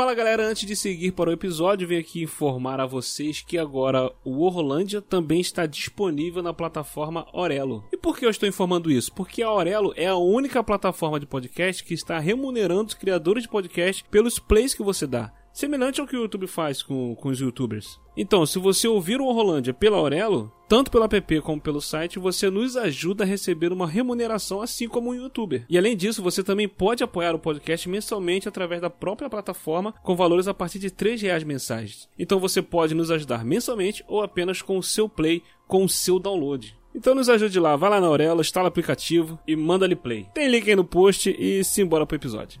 Fala galera, antes de seguir para o episódio, venho aqui informar a vocês que agora o Orlândia também está disponível na plataforma Orelo. E por que eu estou informando isso? Porque a Orelo é a única plataforma de podcast que está remunerando os criadores de podcast pelos plays que você dá semelhante ao que o YouTube faz com, com os youtubers. Então, se você ouvir o Rolândia pela Aurelo, tanto pelo app como pelo site, você nos ajuda a receber uma remuneração assim como um youtuber. E além disso, você também pode apoiar o podcast mensalmente através da própria plataforma com valores a partir de R$ reais mensais. Então você pode nos ajudar mensalmente ou apenas com o seu play, com o seu download. Então nos ajude lá, vai lá na Aurelo, instala o aplicativo e manda ali play. Tem link aí no post e simbora pro episódio.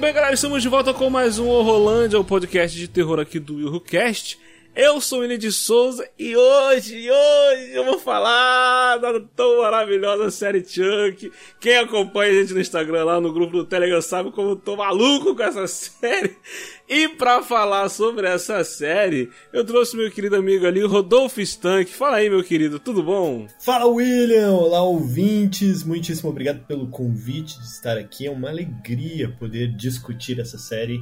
Bem, galera, estamos de volta com mais um Horrorlândia, o podcast de terror aqui do YuhuCast. Eu sou o de Souza e hoje, hoje eu vou falar da tão maravilhosa série Chuck. Quem acompanha a gente no Instagram, lá no grupo do Telegram, sabe como eu tô maluco com essa série. E para falar sobre essa série, eu trouxe meu querido amigo ali, Rodolfo Stank. Fala aí, meu querido, tudo bom? Fala, William! Olá, ouvintes! Muitíssimo obrigado pelo convite de estar aqui. É uma alegria poder discutir essa série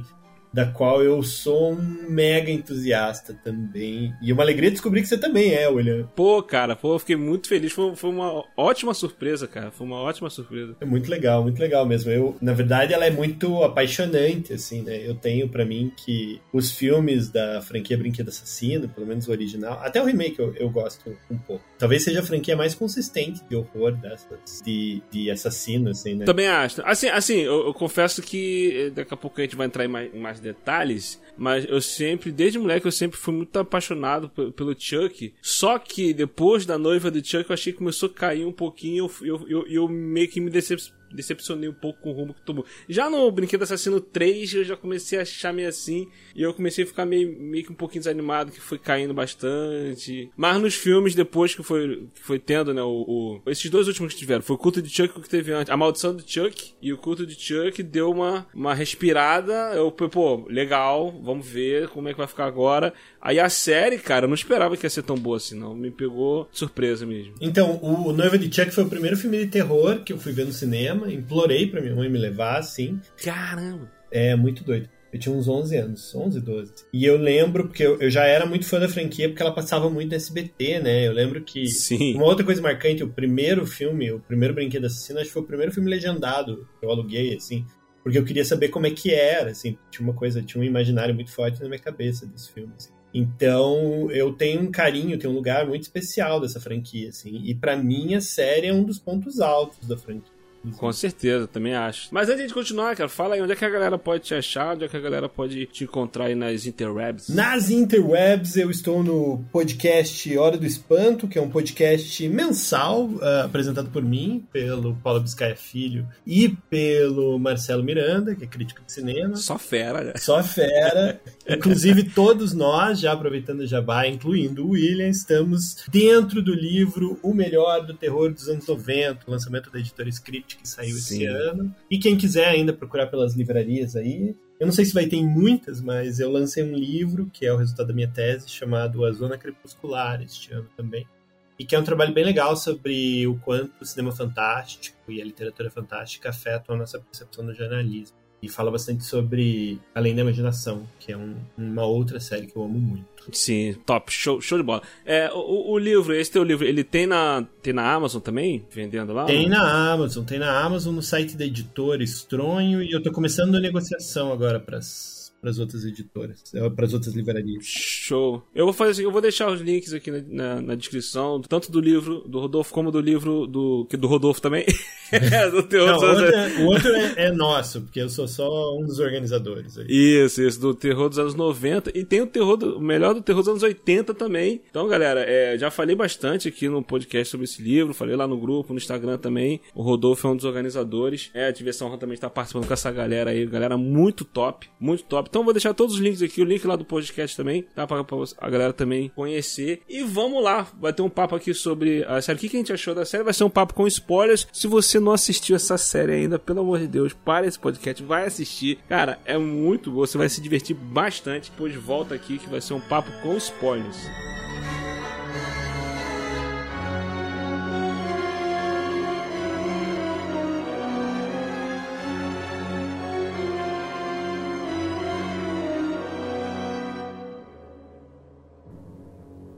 da qual eu sou um mega entusiasta também. E é uma alegria descobrir que você também é, William. Pô, cara, pô, eu fiquei muito feliz. Foi, foi uma ótima surpresa, cara. Foi uma ótima surpresa. É muito legal, muito legal mesmo. Eu, na verdade, ela é muito apaixonante, assim, né? Eu tenho para mim que os filmes da franquia Brinquedo Assassino, pelo menos o original, até o remake eu, eu gosto um pouco. Talvez seja a franquia mais consistente de horror dessas, de, de assassino, assim, né? Também acho. Assim, assim eu, eu confesso que daqui a pouco a gente vai entrar em mais, em mais detalhes, mas eu sempre, desde moleque, eu sempre fui muito apaixonado pelo Chuck. Só que depois da noiva do Chuck, eu achei que começou a cair um pouquinho e eu, eu, eu, eu meio que me decepcionei decepcionei um pouco com o rumo que tomou. Já no Brinquedo Assassino 3, eu já comecei a achar meio assim, e eu comecei a ficar meio, meio que um pouquinho desanimado, que foi caindo bastante. Mas nos filmes, depois que foi, foi tendo, né, o, o, esses dois últimos que tiveram, foi o culto de Chuck que teve antes, a maldição do Chuck, e o culto de Chuck deu uma, uma respirada, eu, pô, legal, vamos ver como é que vai ficar agora. Aí a série, cara, eu não esperava que ia ser tão boa assim, não. Me pegou surpresa mesmo. Então, o Noiva de Chuck foi o primeiro filme de terror que eu fui ver no cinema. Implorei pra minha mãe me levar, assim. Caramba! É, muito doido. Eu tinha uns 11 anos, 11, 12. E eu lembro, porque eu, eu, já era muito fã da franquia, porque ela passava muito no SBT, né? Eu lembro que. Sim. Uma outra coisa marcante, o primeiro filme, o primeiro Brinquedo Assassino, acho que foi o primeiro filme legendado que eu aluguei, assim. Porque eu queria saber como é que era, assim. Tinha uma coisa, tinha um imaginário muito forte na minha cabeça desse filme, assim. Então, eu tenho um carinho, tenho um lugar muito especial dessa franquia, assim. E para mim, a série é um dos pontos altos da franquia. Com certeza, também acho. Mas antes de continuar, cara, fala aí onde é que a galera pode te achar, onde é que a galera pode te encontrar aí nas interwebs. Nas interwebs eu estou no podcast Hora do Espanto, que é um podcast mensal, uh, apresentado por mim, pelo Paulo Biscaia Filho e pelo Marcelo Miranda, que é crítico de cinema. Só fera, né? Só fera. Inclusive todos nós, já aproveitando o jabá, incluindo o William, estamos dentro do livro O Melhor do Terror dos anos 90, lançamento da editora Script que saiu Sim. esse ano. E quem quiser ainda procurar pelas livrarias aí. Eu não sei se vai ter em muitas, mas eu lancei um livro, que é o resultado da minha tese, chamado A Zona Crepuscular, este ano também. E que é um trabalho bem legal sobre o quanto o cinema fantástico e a literatura fantástica afetam a nossa percepção do jornalismo. E fala bastante sobre Além da Imaginação, que é um, uma outra série que eu amo muito. Sim, top, show, show de bola. É, o, o, livro, esse teu livro, ele tem na, tem na Amazon também? Vendendo lá? Tem na Amazon, tem na Amazon, no site da editora Estronho, e eu tô começando a negociação agora para as outras editoras, eh, para as outras livrarias. Show. Eu vou fazer assim, eu vou deixar os links aqui na, na, na descrição, tanto do livro do Rodolfo como do livro do que do Rodolfo também. do Terror Não, dos anos... É, o outro é, é, nosso, porque eu sou só um dos organizadores. Aí. Isso, isso, do terror dos anos 90. E tem o terror do, o melhor do terror dos anos 80 também. Então, galera, é, já falei bastante aqui no podcast sobre esse livro, falei lá no grupo, no Instagram também. O Rodolfo é um dos organizadores. É, a Diversão também está participando com essa galera aí, galera muito top, muito top. Então, vou deixar todos os links aqui, o link lá do podcast também, tá? Pra, pra a galera também conhecer. E vamos lá, vai ter um papo aqui sobre a série. O que a gente achou da série? Vai ser um papo com spoilers. Se você não assistiu essa série ainda, pelo amor de Deus, para esse podcast, vai assistir. Cara, é muito bom, você vai se divertir bastante. Depois volta aqui que vai ser um papo com spoilers.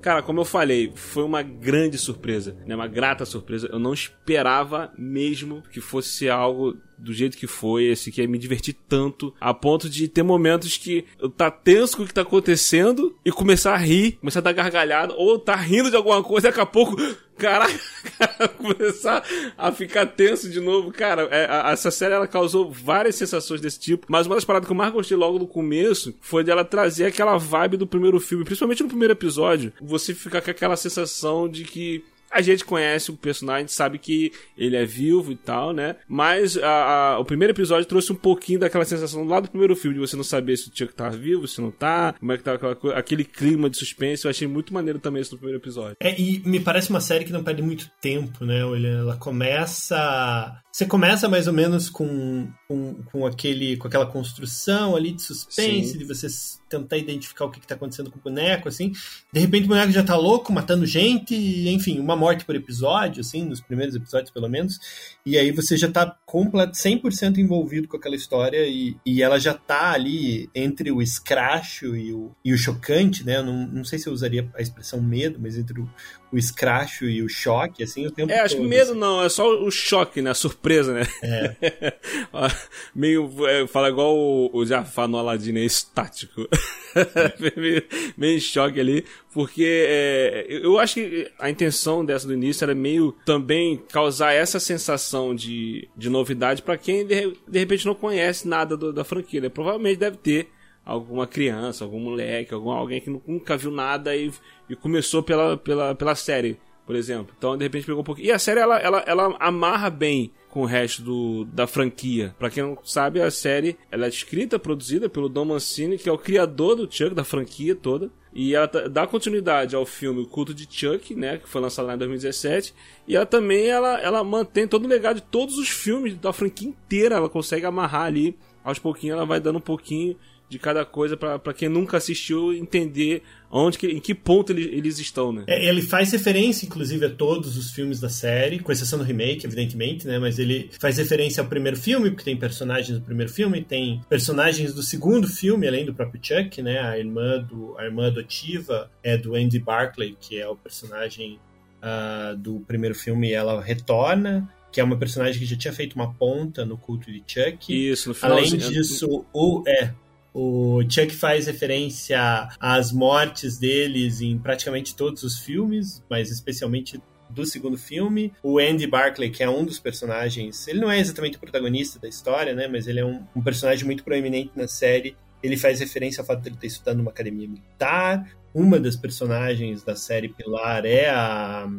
Cara, como eu falei, foi uma grande surpresa, né? Uma grata surpresa. Eu não esperava mesmo que fosse algo do jeito que foi, esse que me divertir tanto, a ponto de ter momentos que eu tá tenso com o que tá acontecendo e começar a rir, começar a dar gargalhada, ou tá rindo de alguma coisa e daqui a pouco, caraca, começar a ficar tenso de novo. Cara, é, a, essa série ela causou várias sensações desse tipo, mas uma das paradas que eu mais gostei logo no começo foi dela trazer aquela vibe do primeiro filme, principalmente no primeiro episódio, você ficar com aquela sensação de que a gente conhece o personagem, sabe que ele é vivo e tal, né? Mas a, a, o primeiro episódio trouxe um pouquinho daquela sensação lá do primeiro filme, de você não saber se o Chuck tá vivo, se não tá, como é que tá aquela, aquele clima de suspense. Eu achei muito maneiro também isso no primeiro episódio. É, e me parece uma série que não perde muito tempo, né? Ela começa você começa mais ou menos com, com, com, aquele, com aquela construção ali de suspense, Sim. de você tentar identificar o que está acontecendo com o boneco, assim. De repente o boneco já está louco, matando gente, enfim, uma morte por episódio, assim, nos primeiros episódios pelo menos. E aí você já está completo, 100% envolvido com aquela história e, e ela já está ali entre o escracho e o, e o chocante, né? Não, não sei se eu usaria a expressão medo, mas entre o, o escracho e o choque, assim, o tempo É, acho todo, que medo assim. não, é só o choque, né? A surpresa, né? É. meio, é, fala igual o, o Jafar no Aladdin, é estático. É. meio, meio choque ali, porque é, eu acho que a intenção dessa do início era meio também causar essa sensação de, de novidade para quem de, de repente não conhece nada do, da franquia. Né? Provavelmente deve ter alguma criança, algum moleque, algum, alguém que nunca viu nada e, e começou pela, pela, pela série, por exemplo. Então, de repente, pegou um pouquinho. E a série, ela, ela, ela amarra bem com o resto do, da franquia. Para quem não sabe, a série ela é escrita, produzida pelo Don Mancini, que é o criador do Chuck, da franquia toda. E ela dá continuidade ao filme O Culto de Chuck, né, que foi lançado lá em 2017. E ela também ela, ela mantém todo o legado de todos os filmes da franquia inteira. Ela consegue amarrar ali. Aos pouquinhos ela vai dando um pouquinho de cada coisa para quem nunca assistiu entender onde que, em que ponto eles, eles estão, né? É, ele faz referência, inclusive, a todos os filmes da série, com exceção do remake, evidentemente, né? Mas ele faz referência ao primeiro filme, porque tem personagens do primeiro filme, tem personagens do segundo filme, além do próprio Chuck, né? A irmã, do, a irmã adotiva é do Andy Barclay, que é o personagem uh, do primeiro filme, e ela retorna que é uma personagem que já tinha feito uma ponta no culto de Chuck. Isso, no final. Além disso, o, é, o Chuck faz referência às mortes deles em praticamente todos os filmes, mas especialmente do segundo filme. O Andy Barclay, que é um dos personagens, ele não é exatamente o protagonista da história, né? Mas ele é um, um personagem muito proeminente na série. Ele faz referência ao fato de ele ter estudado numa academia militar. Uma das personagens da série Pilar é a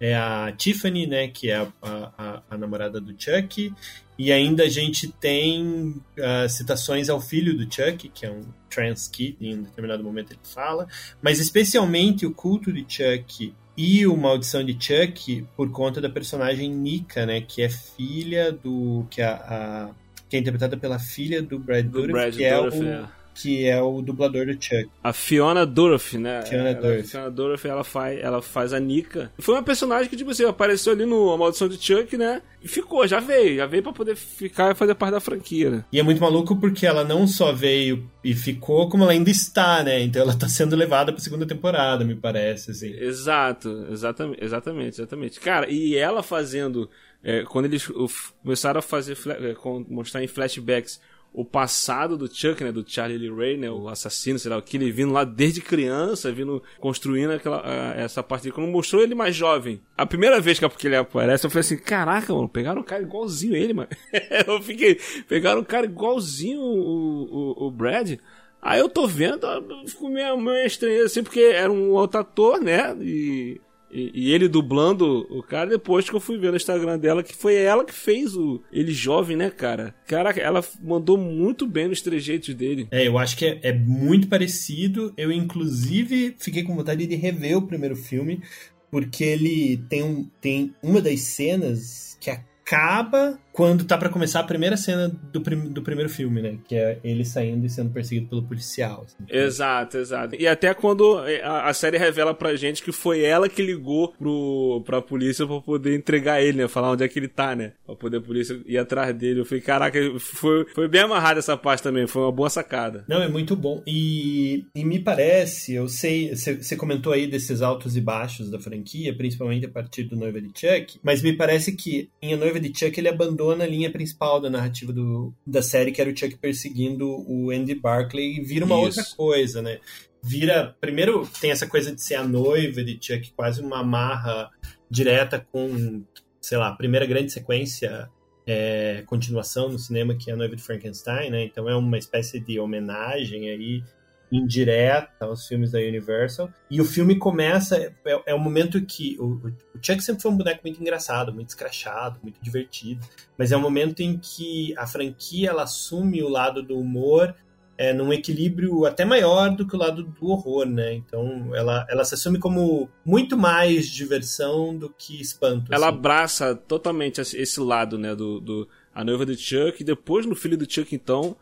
é a Tiffany, né, que é a, a, a namorada do Chuck, e ainda a gente tem uh, citações ao filho do Chuck, que é um trans kid, em um determinado momento ele fala, mas especialmente o culto de Chuck e o Maldição de Chuck por conta da personagem Nika, né, que é filha do que é a, a que é interpretada pela filha do Brad Dourif, que é o é que é o dublador do Chuck. A Fiona Dorothy, né? Fiona ela, A Fiona Dorothy, ela faz, ela faz a Nika. Foi uma personagem que, tipo assim, apareceu ali no A Maldição de Chuck, né? E ficou, já veio. Já veio pra poder ficar e fazer parte da franquia, né? E é muito maluco porque ela não só veio e ficou, como ela ainda está, né? Então ela tá sendo levada pra segunda temporada, me parece, assim. Exato, exatamente, exatamente, exatamente. Cara, e ela fazendo... É, quando eles começaram a fazer... É, mostrar em flashbacks o passado do Chuck, né? Do Charlie Lee Ray, né? O assassino, sei lá, o que ele vindo lá desde criança, vindo construindo aquela, essa parte. Quando mostrou ele mais jovem, a primeira vez que ele aparece, eu falei assim: caraca, mano, pegaram um cara igualzinho ele, mano. eu fiquei, pegaram um cara igualzinho o, o, o Brad. Aí eu tô vendo, fico meio, meio estranho assim, porque era um outro ator, né? E e, e, ele dublando o cara depois que eu fui ver no Instagram dela, que foi ela que fez o ele jovem, né, cara? Cara, ela mandou muito bem nos trejeitos dele. É, eu acho que é, é muito parecido. Eu, inclusive, fiquei com vontade de rever o primeiro filme, porque ele tem, um, tem uma das cenas que acaba quando tá para começar a primeira cena do, prim do primeiro filme, né? Que é ele saindo e sendo perseguido pelo policial. Assim. Exato, exato. E até quando a, a, série revela pra gente que foi ela que ligou pro, pra polícia pra poder entregar ele, né? Falar onde é que ele tá, né? Pra poder a polícia ir atrás dele. Eu falei, caraca, foi, foi bem amarrada essa parte também. Foi uma boa sacada. Não, é muito bom. E, e me parece, eu sei, você comentou aí desses altos e baixos da franquia, principalmente a partir do Noiva de Chuck, mas me parece que em A Noiva de Chuck ele abandona abandona a linha principal da narrativa do, da série, que era o Chuck perseguindo o Andy Barclay, e vira uma Isso. outra coisa, né? Vira. Primeiro, tem essa coisa de ser a noiva de Chuck, quase uma amarra direta com, sei lá, a primeira grande sequência. É, continuação no cinema que é a noiva de Frankenstein, né? Então é uma espécie de homenagem aí indireta aos filmes da Universal. E o filme começa, é, é o momento que. O, o Chuck sempre foi um boneco muito engraçado, muito escrachado, muito divertido. Mas é o momento em que a franquia ela assume o lado do humor é, num equilíbrio até maior do que o lado do horror, né? Então ela, ela se assume como muito mais diversão do que espanto. Ela assim. abraça totalmente esse lado, né? Do, do, a noiva do Chuck, e depois no filho do Chuck, então,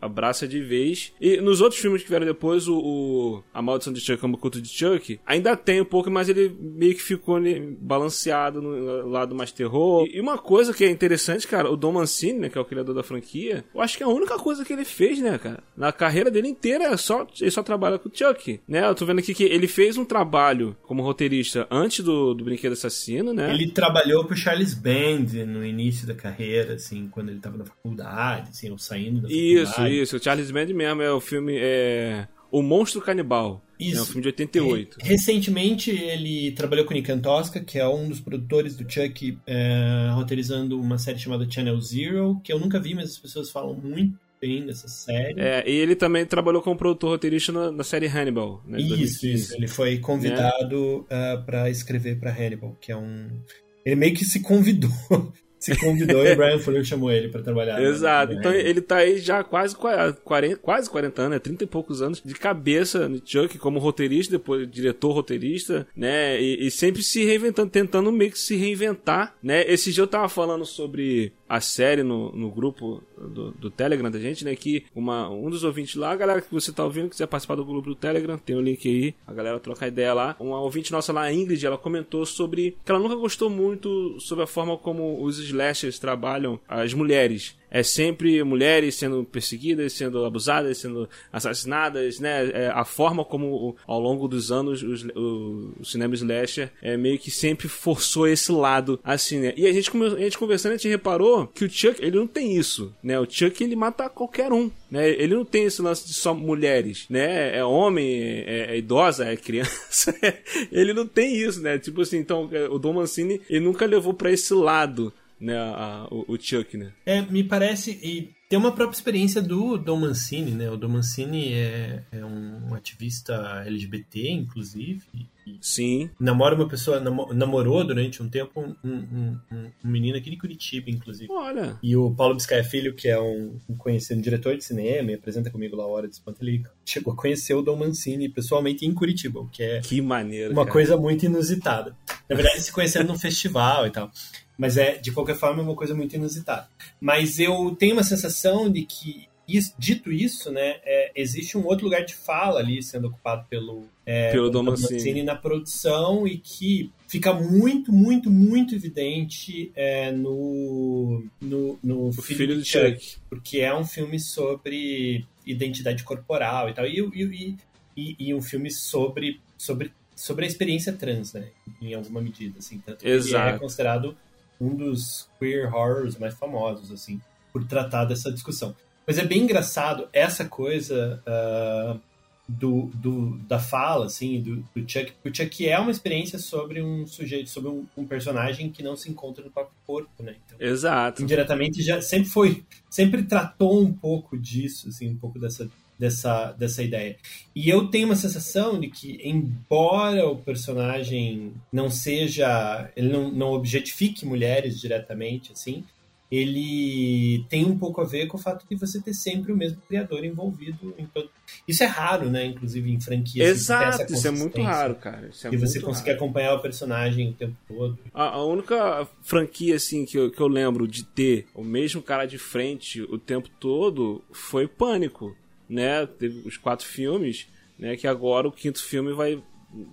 abraça de vez. E nos outros filmes que vieram depois, o, o A Maldição de Chuck, o culto de Chuck, ainda tem um pouco, mas ele meio que ficou balanceado no lado mais terror. E uma coisa que é interessante, cara, o Dom Mancini, né, que é o criador da franquia, eu acho que é a única coisa que ele fez, né, cara, na carreira dele inteira, é só, ele só trabalha com o Chuck, né? Eu tô vendo aqui que ele fez um trabalho como roteirista antes do, do Brinquedo Assassino, né? Ele trabalhou pro Charles Band no início da carreira, assim, quando ele tava na faculdade, assim, ou saindo da faculdade. Isso, isso. O Charles Band mesmo é o filme. É... O Monstro Canibal. Isso. É um filme de 88. Recentemente ele trabalhou com Nick Antosca, que é um dos produtores do Chuck, é, roteirizando uma série chamada Channel Zero, que eu nunca vi, mas as pessoas falam muito bem dessa série. É, e ele também trabalhou como produtor roteirista na, na série Hannibal. Né, isso, isso. Ele foi convidado é. uh, para escrever para Hannibal, que é um. Ele meio que se convidou se convidou e o Brian Fuller chamou ele para trabalhar. Né? Exato. Então ele tá aí já quase 40, quase 40 anos, né? 30 e poucos anos de cabeça no Chuck como roteirista, depois diretor roteirista, né? E, e, sempre se reinventando, tentando meio que se reinventar, né? Esse dia eu tava falando sobre a série no, no grupo do, do, Telegram da gente, né? Que uma, um dos ouvintes lá, a galera que você tá ouvindo, quiser participar do grupo do Telegram, tem o um link aí, a galera troca ideia lá. Uma ouvinte nossa lá, a Ingrid, ela comentou sobre que ela nunca gostou muito sobre a forma como os slashers trabalham as mulheres é sempre mulheres sendo perseguidas, sendo abusadas, sendo assassinadas, né? É a forma como ao longo dos anos os, o, o, cinema slasher é meio que sempre forçou esse lado assim, né? E a gente, a gente conversando, a gente reparou que o Chuck, ele não tem isso, né? O Chuck, ele mata qualquer um, né? Ele não tem esse lance de só mulheres, né? É homem, é, é idosa, é criança. ele não tem isso, né? Tipo assim, então é, o Dom Mancini, ele nunca levou para esse lado né, a, a, o, o, Chuck, né? É, me parece, e tem uma própria experiência do Dom Mancini, né? O Dom Mancini é, é um ativista LGBT, inclusive. Sim. Namora uma pessoa, namorou durante um tempo um, um, um, um, menino aqui de Curitiba, inclusive. Olha. E o Paulo Biscaia Filho, que é um, conhecido diretor de cinema e apresenta comigo lá a Hora de Espanto, ele chegou a conhecer o Dom Mancini pessoalmente em Curitiba, o que é que maneiro, uma cara. coisa muito inusitada. Na verdade, se conheceram num festival e tal. Mas é, de qualquer forma, é uma coisa muito inusitada. Mas eu tenho uma sensação de que, isso, dito isso, né, é, existe um outro lugar de fala ali sendo ocupado pelo, é, pelo Dom Mancini na produção e que fica muito, muito, muito evidente é, no, no, no filho, filho do Chuck, Chuck, porque é um filme sobre identidade corporal e tal, e, e, e, e um filme sobre, sobre, sobre a experiência trans, né, em alguma medida, assim, tanto que ele é considerado um dos queer horrors mais famosos, assim, por tratar dessa discussão. Mas é bem engraçado essa coisa uh, do, do, da fala, assim, do, do Chuck. O Chuck é uma experiência sobre um sujeito, sobre um, um, personagem que não se encontra no próprio corpo, né? Então, Exato. Indiretamente já sempre foi, sempre tratou um pouco disso, assim, um pouco dessa dessa, dessa ideia. E eu tenho uma sensação de que, embora o personagem não seja. ele não, não objetifique mulheres diretamente, assim, ele tem um pouco a ver com o fato de você ter sempre o mesmo criador envolvido em todo. Isso é raro, né? Inclusive em franquias. Exato, isso é muito raro, cara. Isso é e você conseguir raro. acompanhar o personagem o tempo todo. A, a, única franquia, assim, que eu, que eu lembro de ter o mesmo cara de frente o tempo todo foi Pânico né? Teve os quatro filmes, né? Que agora o quinto filme vai.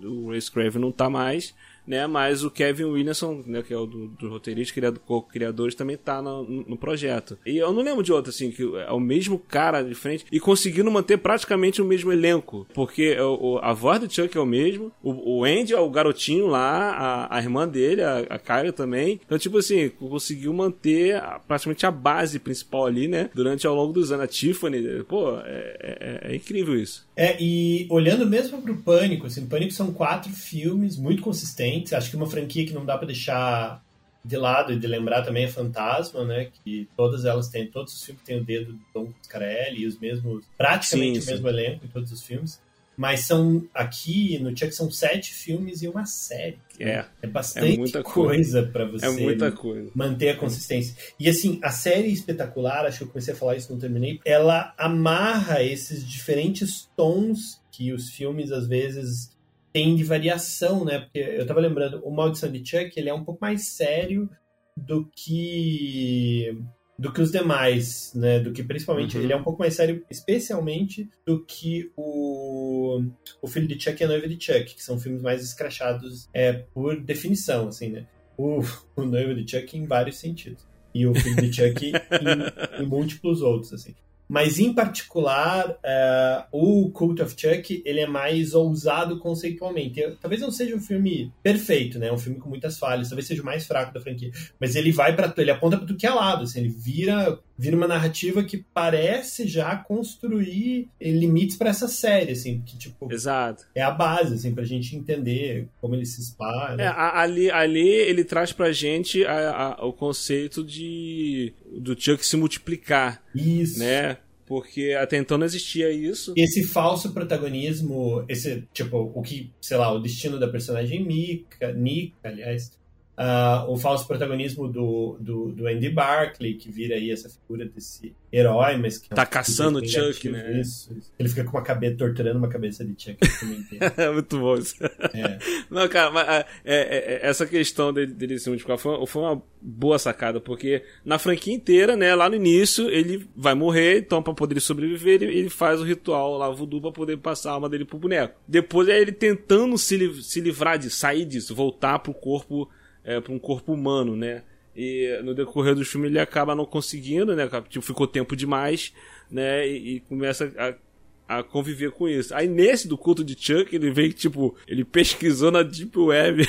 O Ray Craven não tá mais, né? Mas o Kevin Williamson, né, que é o do, do roteirista, criador, co-criadores, também tá no, no, projeto. E eu não lembro de outro, assim, que é o mesmo cara de frente e conseguindo manter praticamente o mesmo elenco. Porque o, a voz do Chuck é o mesmo, o, o Andy é o garotinho lá, a, a irmã dele, a, a também. Então, tipo assim, conseguiu manter a, praticamente a base principal ali, né? Durante ao longo dos anos. A Tiffany, pô, é, é, é incrível isso. É, e olhando mesmo pro Pânico, assim, Pânico são quatro filmes muito consistentes. Acho que uma franquia que não dá para deixar de lado e de lembrar também é Fantasma, né? Que todas elas têm, todos os filmes têm o dedo do Tom Scarelli e os mesmos, praticamente sim, o mesmo elenco em todos os filmes. Mas são aqui no Chuck são sete filmes e uma série. É. É bastante é coisa para você é muita coisa. manter a consistência. E assim, a série espetacular, acho que eu comecei a falar isso, não terminei, ela amarra esses diferentes tons que os filmes às vezes têm de variação, né? Porque eu tava lembrando, o Maldição de Chuck, ele é um pouco mais sério do que do que os demais, né? Do que principalmente. Uhum. Ele é um pouco mais sério, especialmente do que o, o Filho de Chuck e a Noiva de Chuck, que são filmes mais escrachados é, por definição, assim, né? O, o Noiva de Chuck em vários sentidos. E o Filho de Chuck em, em múltiplos outros, assim. Mas, em particular, uh, o Cult of Chuck, ele é mais ousado conceitualmente. Eu, talvez não seja um filme perfeito, né? Um filme com muitas falhas. Talvez seja o mais fraco da franquia. Mas ele vai para ele aponta para tudo que é lado. Assim, ele vira, vira uma narrativa que parece já construir limites para essa série, assim. Que, tipo, Exato. é a base, assim, pra gente entender como ele se espalha. É, ali, ali ele traz pra gente a, a, o conceito de do Chuck se multiplicar. Isso. Né? Porque até então não existia isso. Esse falso protagonismo, esse, tipo, o que, sei lá, o destino da personagem Mika, Nika, aliás, uh, o falso protagonismo do, do, do, Andy Barclay, que vira aí essa figura desse herói, mas que é tá caçando o Chuck, né? Isso, isso, Ele fica com uma cabeça, torturando uma cabeça de Chuck é muito bom isso. É. Não, cara, mas é, é, é essa questão dele, dele se multiplicar foi, foi uma boa sacada, porque na franquia inteira, né, lá no início, ele vai morrer, então pra poder sobreviver, ele, ele faz o ritual lá, voodoo, pra poder passar a alma dele pro boneco. Depois é ele tentando se, se livrar de sair disso, voltar pro corpo é, para um corpo humano, né? E no decorrer do filme ele acaba não conseguindo, né? Tipo, ficou tempo demais, né? E, e começa a a conviver com isso. Aí nesse do culto de Chuck, ele que, tipo, ele pesquisou na Deep Web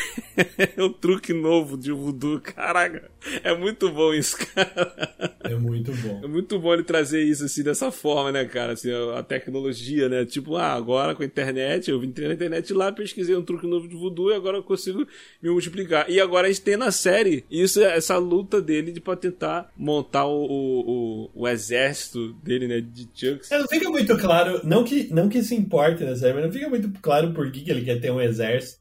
o truque novo de voodoo. Caraca, é muito bom isso, cara. É muito bom. É muito bom ele trazer isso, assim, dessa forma, né, cara? Assim, a, tecnologia, né? Tipo, ah, agora com a internet, eu entrei na internet lá, pesquisei um truque novo de voodoo e agora eu consigo me multiplicar. E agora a gente tem na série isso, essa luta dele de pra tentar montar o, o, o, o exército dele, né, de Chucks. É, não fica muito claro não que, não que isso importe na série, mas não fica muito claro por que, que ele quer ter um exército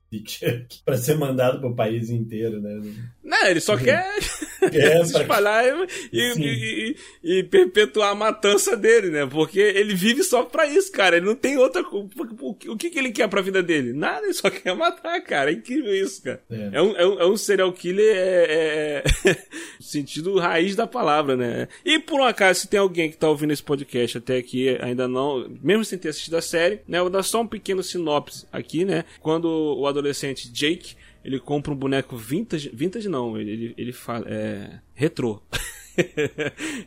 pra ser mandado pro país inteiro, né? Não, ele só quer é, se espalhar e, e, e, e, perpetuar a matança dele, né? Porque ele vive só pra isso, cara. Ele não tem outra. O que, que ele quer pra vida dele? Nada, ele só quer matar, cara. É incrível isso, cara. É, é, um, é, um, é um serial killer é, é... sentido raiz da palavra, né? E por um acaso, se tem alguém que tá ouvindo esse podcast até aqui, ainda não, mesmo sem ter assistido a série, né? Eu vou dar só um pequeno sinopse aqui, né? Quando o adolescente Jake ele compra um boneco vintage. Vintage não, ele, ele, fala. É. retrô.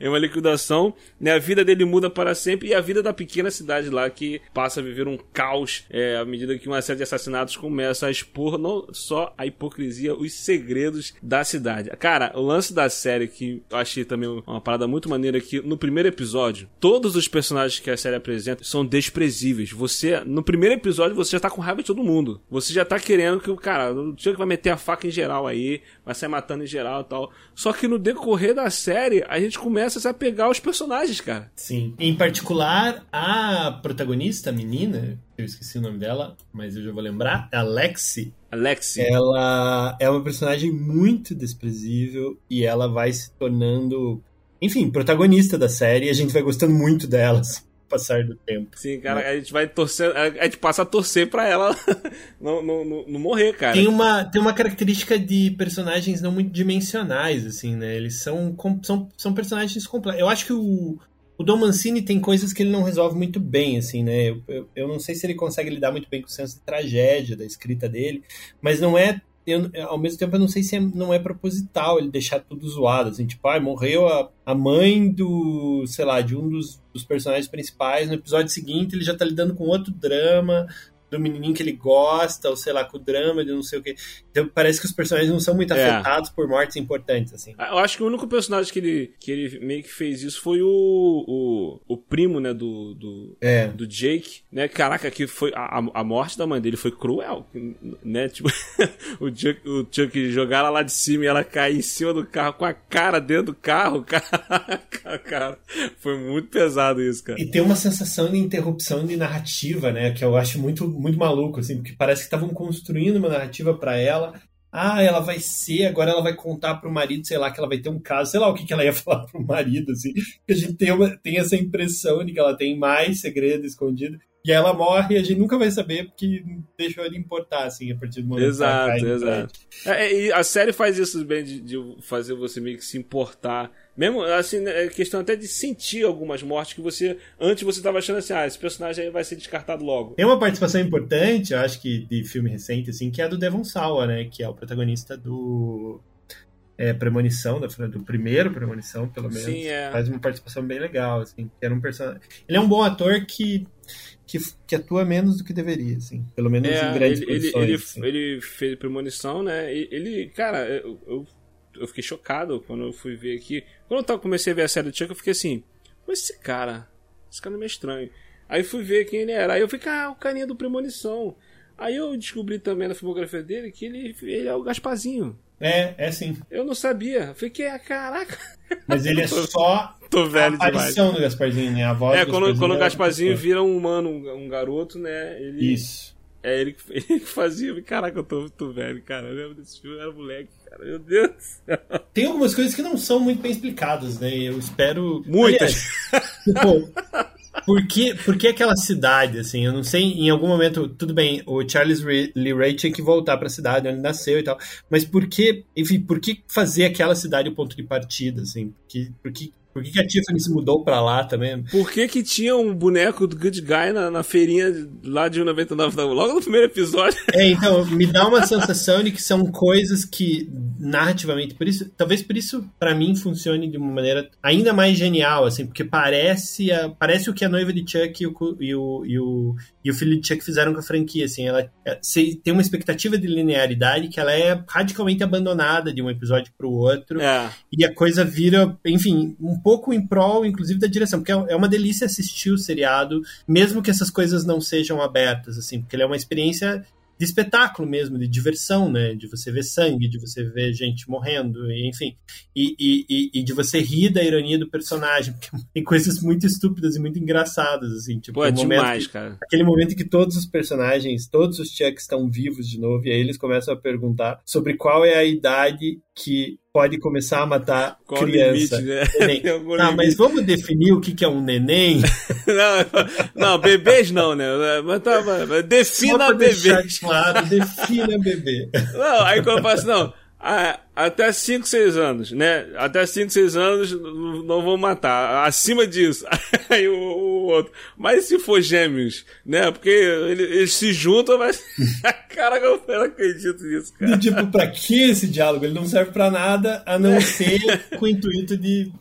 em uma liquidação, né? A vida dele muda para sempre e a vida da pequena cidade lá que passa a viver um caos é, à medida que uma série de assassinatos começa a expor não só a hipocrisia, os segredos da cidade. Cara, o lance da série que eu achei também uma parada muito maneira que no primeiro episódio, todos os personagens que a série apresenta são desprezíveis. Você, no primeiro episódio, você já tá com raiva de todo mundo. Você já tá querendo que o cara, o que vai meter a faca em geral aí, vai sair matando em geral e tal. Só que no decorrer da série, a gente começa a se apegar aos personagens, cara. Sim. Em particular, a protagonista, a menina, eu esqueci o nome dela, mas eu já vou lembrar, a Lexi. Alexi. Ela é uma personagem muito desprezível e ela vai se tornando, enfim, protagonista da série e a gente vai gostando muito dela. Assim passar do tempo. Sim, cara, a gente vai torcer, a gente passa a torcer pra ela não, não, não, não, morrer, cara. Tem uma, tem uma característica de personagens não muito dimensionais, assim, né? Eles são, são, são personagens complexos. Eu acho que o, o Dom Mancini tem coisas que ele não resolve muito bem, assim, né? Eu, eu, eu não sei se ele consegue lidar muito bem com o senso de tragédia da escrita dele, mas não é eu, ao mesmo tempo eu não sei se é, não é proposital ele deixar tudo zoado, assim, tipo, ah, morreu a, a mãe do, sei lá, de um dos, dos personagens principais, no episódio seguinte ele já tá lidando com outro drama, do menininho que ele gosta, ou sei lá, com o drama de não sei o que. Então parece que os personagens não são muito é. afetados por mortes importantes, assim. Eu acho que o único personagem que ele, que ele meio que fez isso foi o, o, o primo, né, do, do, é. do Jake, né? Caraca, que foi a, a morte da mãe dele foi cruel, né? Tipo, o Chuck, o Chuck jogar ela lá de cima e ela cair em cima do carro com a cara dentro do carro, cara. Foi muito pesado isso, cara. E tem uma sensação de interrupção de narrativa, né, que eu acho muito muito maluco, assim, porque parece que estavam construindo uma narrativa para ela. Ah, ela vai ser, agora ela vai contar pro marido, sei lá, que ela vai ter um caso, sei lá o que, que ela ia falar pro marido, assim. Que a gente tem, uma, tem essa impressão de que ela tem mais segredo escondido. E ela morre e a gente nunca vai saber porque deixou ele importar, assim, a partir do momento exato, que ela cai Exato, é, E a série faz isso bem de, de fazer você meio que se importar mesmo, assim, é questão até de sentir algumas mortes que você. Antes você estava achando assim, ah, esse personagem aí vai ser descartado logo. Tem uma participação importante, eu acho que de filme recente, assim, que é a do Devon Sawa, né? Que é o protagonista do. É, Premonição, do primeiro Premonição, pelo menos. Sim, é. Faz uma participação bem legal, assim. Era um personagem. Ele é um bom ator que. Que, que, atua menos do que deveria, assim. Pelo menos é, em grandes ele, produções. Ele, assim. ele, fez premonição, né? Ele, cara, eu, eu, eu, fiquei chocado quando eu fui ver aqui. Quando eu comecei a ver a série do Chuck, eu fiquei assim, mas esse cara, esse cara é meio estranho. Aí fui ver quem ele era. Aí eu fiquei, ah, o carinha do Premonição. Aí eu descobri também na filmografia dele que ele, ele é o Gaspazinho. É, é sim. Eu não sabia. Fiquei, ah, caraca. Mas ele é só Tô velho a aparição demais. do Gasparzinho, né? A voz é, quando, quando o Gasparzinho vira um humano, um garoto, né? Ele, Isso. É ele, ele que fazia. Caraca, eu tô muito velho, cara. Eu lembro desse filme, eu era moleque cara. Meu Deus do céu. Tem algumas coisas que não são muito bem explicadas, né? Eu espero. Muitas! Aliás, por que, por que aquela cidade, assim? Eu não sei, em algum momento, tudo bem, o Charles Lee Ray tinha que voltar para a cidade onde nasceu e tal, mas por que, enfim, por que fazer aquela cidade o ponto de partida, assim? Por que, por que por que, que a Tiffany se mudou pra lá também? Por que que tinha um boneco do Good Guy na, na feirinha lá de 99, logo no primeiro episódio? É, então, me dá uma sensação de que são coisas que, narrativamente, por isso, talvez por isso, para mim, funcione de uma maneira ainda mais genial, assim, porque parece, a, parece o que a noiva de Chuck e o, e o, e o, e o filho de Chuck fizeram com a franquia, assim, ela é, tem uma expectativa de linearidade que ela é radicalmente abandonada de um episódio pro outro, é. e a coisa vira, enfim, um pouco em prol, inclusive, da direção, porque é, é uma delícia assistir o seriado, mesmo que essas coisas não sejam abertas, assim, porque ele é uma experiência de espetáculo mesmo, de diversão, né? De você ver sangue, de você ver gente morrendo, enfim. E, e, e, de você rir da ironia do personagem, porque tem coisas muito estúpidas e muito engraçadas, assim. Tipo, Pô, é demais, que, cara. Aquele momento em que todos os personagens, todos os Chucks estão vivos de novo, e aí eles começam a perguntar sobre qual é a idade que pode começar a matar Qual criança. Limite, né? ah, mas vamos definir o que, é um neném? não, não, bebês não, né? Mas tá, mas defina bebê. Claro, defina bebê. Não, aí quando eu faço, não. Até 5, 6 anos, né? Até 5, 6 anos não vão matar. Acima disso, aí o, o, outro. Mas se for gêmeos, né? Porque eles, eles se juntam, mas. Caraca, eu não acredito nisso, cara. E, tipo, pra que esse diálogo? Ele não serve pra nada a não ser com o intuito de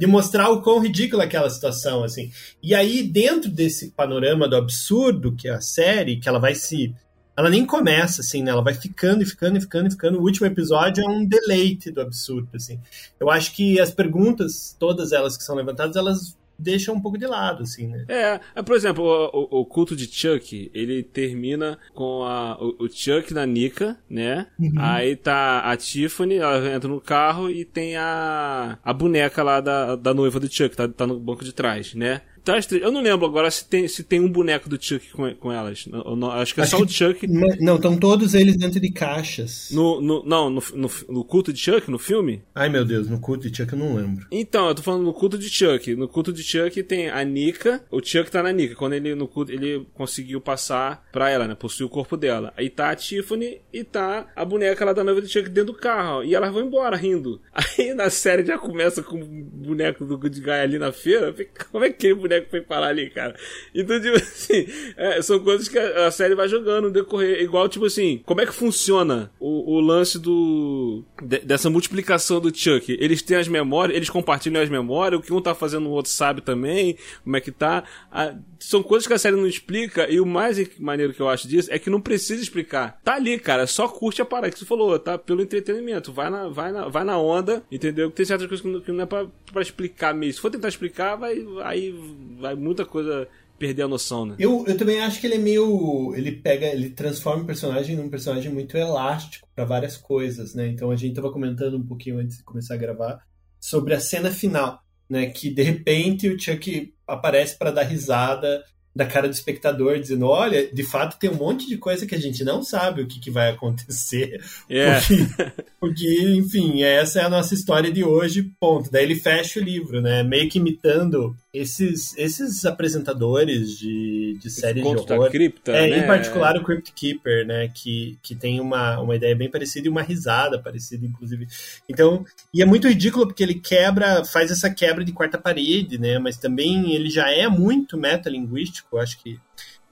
de mostrar o quão ridícula é aquela situação, assim. E aí, dentro desse panorama do absurdo que é a série, que ela vai se ela nem começa, assim, né? Ela vai ficando e ficando e ficando e ficando. O último episódio é um deleite do absurdo, assim. Eu acho que as perguntas, todas elas que são levantadas, elas deixam um pouco de lado, assim, né? É, é por exemplo, o, o, culto de Chuck, ele termina com a, o, o Chuck na Nika, né? Uhum. Aí tá a Tiffany, ela entra no carro e tem a, a boneca lá da, da noiva do Chuck, tá, tá no banco de trás, né? Tá eu não lembro agora se tem, se tem um boneco do Chuck com, com elas. Não, acho que é acho só que, o Chuck. Não, estão todos eles dentro de caixas. No, no, não, no, no, no, culto de Chuck, no filme? Ai meu Deus, no culto de Chuck eu não lembro. Então, eu tô falando no culto de Chuck. No culto de Chuck tem a Nika. O Chuck tá na Nika. Quando ele no culto, ele conseguiu passar pra ela, né? Possuir o corpo dela. Aí tá a Tiffany e tá a boneca lá da noiva do Chuck dentro do carro. E elas vão embora rindo. Aí na série já começa com o boneco do Good Guy ali na feira. Como é que aquele boneco foi parar ali, cara? Então, tipo assim, é, são coisas que a, série vai jogando no decorrer. Igual, tipo assim, como é que funciona o, o lance do. De, dessa multiplicação do Chuck? Eles têm as memórias, eles compartilham as memórias, o que um tá fazendo o outro sabe também, como é que tá. A, são coisas que a série não explica, e o mais maneiro que eu acho disso é que não precisa explicar. Tá ali, cara, só curte a parada que você falou, tá? Pelo entretenimento. Vai na, vai na, vai na onda, entendeu? Tem certas coisas que não, que não é pra, pra explicar mesmo. Se for tentar explicar, vai, aí vai muita coisa perder a noção, né? Eu, eu também acho que ele é meio. Ele pega, ele transforma o personagem num personagem muito elástico para várias coisas, né? Então a gente tava comentando um pouquinho antes de começar a gravar sobre a cena final, né? Que de repente o Chuck aparece para dar risada da cara do espectador, dizendo: olha, de fato tem um monte de coisa que a gente não sabe o que, que vai acontecer. Yeah. Porque, porque, enfim, essa é a nossa história de hoje, ponto. Daí ele fecha o livro, né? Meio que imitando esses, esses apresentadores de, de séries de horror. Da cripta, é, né? Em particular o Crypt Keeper, né? Que, que tem uma, uma ideia bem parecida e uma risada parecida, inclusive. Então, e é muito ridículo porque ele quebra, faz essa quebra de quarta parede, né? Mas também ele já é muito metalinguístico, acho que.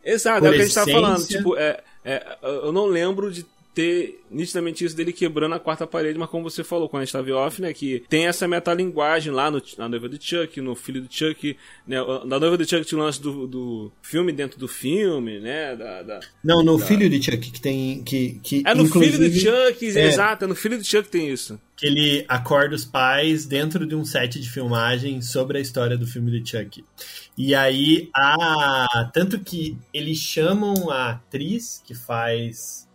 Exato, é o que a gente tá falando. Tipo, é, é, eu não lembro de ter nitidamente isso dele quebrando a quarta parede, mas como você falou quando a gente estava off, né, que tem essa metalinguagem lá no, na noiva do Chuck, no filho do Chuck, né, na noiva do Chuck tinha o lance do, do filme dentro do filme, né, da, da Não, no da... filho de Chuck que tem, que, que É no filho do Chuck, é, exato, é no filho do Chuck tem isso. Que ele acorda os pais dentro de um set de filmagem sobre a história do filme do Chuck. E aí, a... tanto que eles chamam a atriz que faz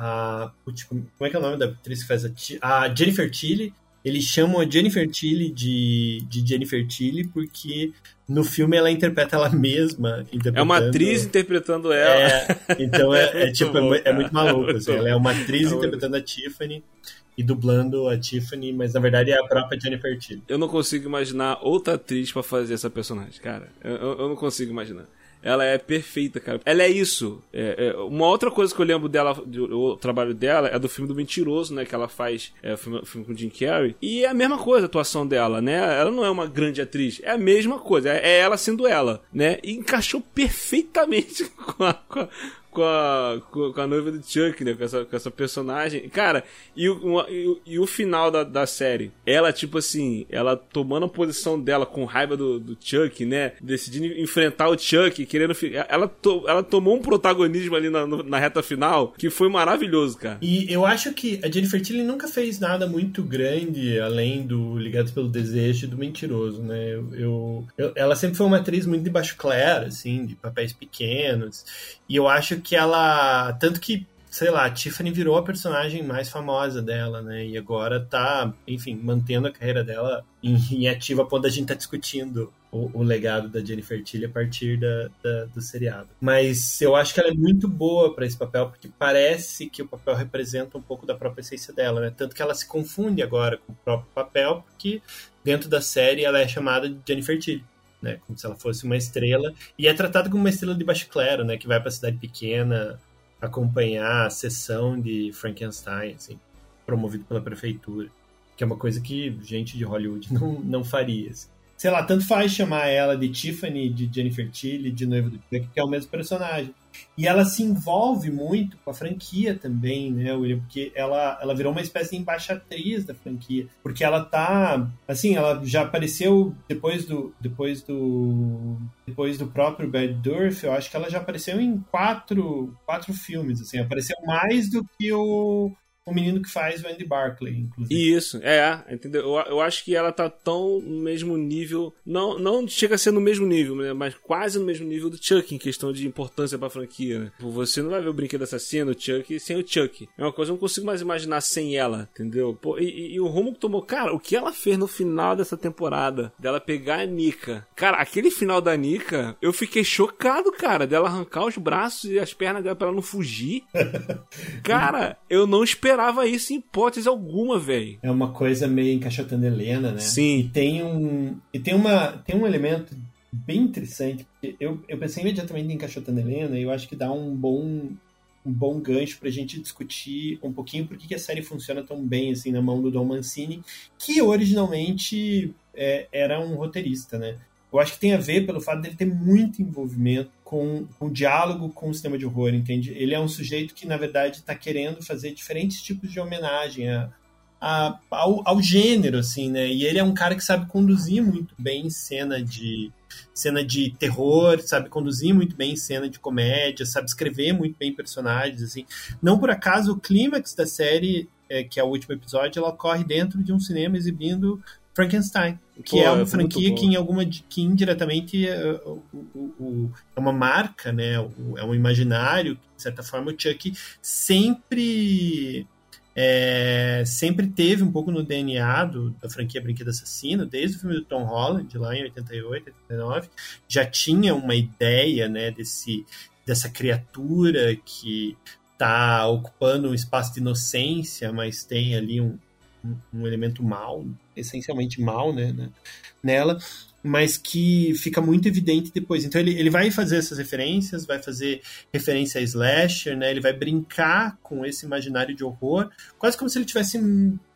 a. como é que é o nome da atriz que faz a. A Jennifer Tilly. Eles chamam a Jennifer Tilly de, de Jennifer Tilly porque no filme ela interpreta ela mesma. É uma atriz interpretando ela. É, então é, é tipo, bom, é, é, muito maluco. Assim, ela é uma atriz é interpretando a Tiffany e dublando a Tiffany, mas na verdade é a própria Jennifer Tilly. Eu não consigo imaginar outra atriz para fazer essa personagem, cara. Eu, eu não consigo imaginar. Ela é perfeita, cara. Ela é isso. É, é, uma outra coisa que eu lembro dela, do, trabalho dela, é do filme do Mentiroso, né? Que ela faz é, filme, filme com Jim Carrey. E é a mesma coisa a atuação dela, né? Ela não é uma grande atriz. É a mesma coisa. É, é ela sendo ela, né? E encaixou perfeitamente com a, com a com a, com a noiva do Chuck, né? Com essa, com essa personagem. Cara, e o, e, e, o final da, da série? Ela, tipo assim, ela tomando a posição dela com raiva do, do Chuck, né? Decidindo enfrentar o Chuck, querendo. Ela, to, ela tomou um protagonismo ali na, na reta final que foi maravilhoso, cara. E eu acho que a Jennifer Tilly nunca fez nada muito grande além do Ligados pelo Desejo e do Mentiroso, né? Eu, eu, eu ela sempre foi uma atriz muito de baixo clero, assim, de papéis pequenos. E eu acho que ela. Tanto que, sei lá, a Tiffany virou a personagem mais famosa dela, né? E agora tá, enfim, mantendo a carreira dela em, em ativa, quando a gente tá discutindo o, o, legado da Jennifer Tilly a partir da, da, do seriado. Mas eu acho que ela é muito boa para esse papel, porque parece que o papel representa um pouco da própria essência dela, né? Tanto que ela se confunde agora com o próprio papel, porque dentro da série ela é chamada de Jennifer Tilly né? Como se ela fosse uma estrela. E é tratada como uma estrela de baixo clero, né? Que vai para cidade pequena acompanhar a sessão de Frankenstein, assim. promovido pela prefeitura, que é uma coisa que gente de Hollywood não, não faria. Assim. Sei lá, tanto faz chamar ela de Tiffany, de Jennifer Tilly, de noiva do Chuck, que é o mesmo personagem. E ela se envolve muito com a franquia também, né, William? Porque ela, ela virou uma espécie de embaixatriz da franquia. Porque ela tá. Assim, ela já apareceu depois do. Depois do. Depois do próprio Bad Durf, eu acho que ela já apareceu em quatro, quatro filmes, assim. Apareceu mais do que o o menino que faz o Andy Barclay, inclusive. Isso, é, entendeu? Eu, eu acho que ela tá tão no mesmo nível, não, não chega a ser no mesmo nível, né, mas quase no mesmo nível do Chuck em questão de importância pra franquia, né? Você não vai ver o brinquedo assassino, o Chuck, sem o Chuck. É uma coisa que eu não consigo mais imaginar sem ela, entendeu? Pô, e, e, e, o rumo que tomou, cara, o que ela fez no final dessa temporada, dela pegar a Nika. Cara, aquele final da Nika, eu fiquei chocado, cara, dela arrancar os braços e as pernas dela pra ela não fugir. cara, eu não esperava esperava isso em hipótese alguma, velho. É uma coisa meio encaixotando Helena, né? Sim. E tem um, e tem uma, tem um elemento bem interessante, porque eu, eu pensei imediatamente em encaixotando Helena e eu acho que dá um bom um bom gancho pra gente discutir um pouquinho por que a série funciona tão bem assim na mão do Don Mancini, que originalmente é, era um roteirista, né? Eu acho que tem a ver pelo fato dele ter muito envolvimento com, com o diálogo com o cinema de horror, entende? Ele é um sujeito que, na verdade, está querendo fazer diferentes tipos de homenagem a, a, ao, ao, gênero, assim, né? E ele é um cara que sabe conduzir muito bem cena de cena de terror, sabe conduzir muito bem cena de comédia, sabe escrever muito bem personagens, assim. Não por acaso o clímax da série, é, que é o último episódio, ela ocorre dentro de um cinema exibindo Frankenstein, que Pô, é uma é franquia que em alguma que indiretamente é, o, é uma marca, né? é um imaginário. De certa forma, o Chuck sempre é, sempre teve um pouco no DNA do, da franquia Brinquedo Assassino, desde o filme do Tom Holland, lá em 88, 89, já tinha uma ideia, né, desse, dessa criatura que está ocupando um espaço de inocência, mas tem ali um, um, um elemento mal, essencialmente mal, né, né, nela, mas que fica muito evidente depois. Então ele, ele vai fazer essas referências, vai fazer referência a slasher, né, ele vai brincar com esse imaginário de horror, quase como se ele tivesse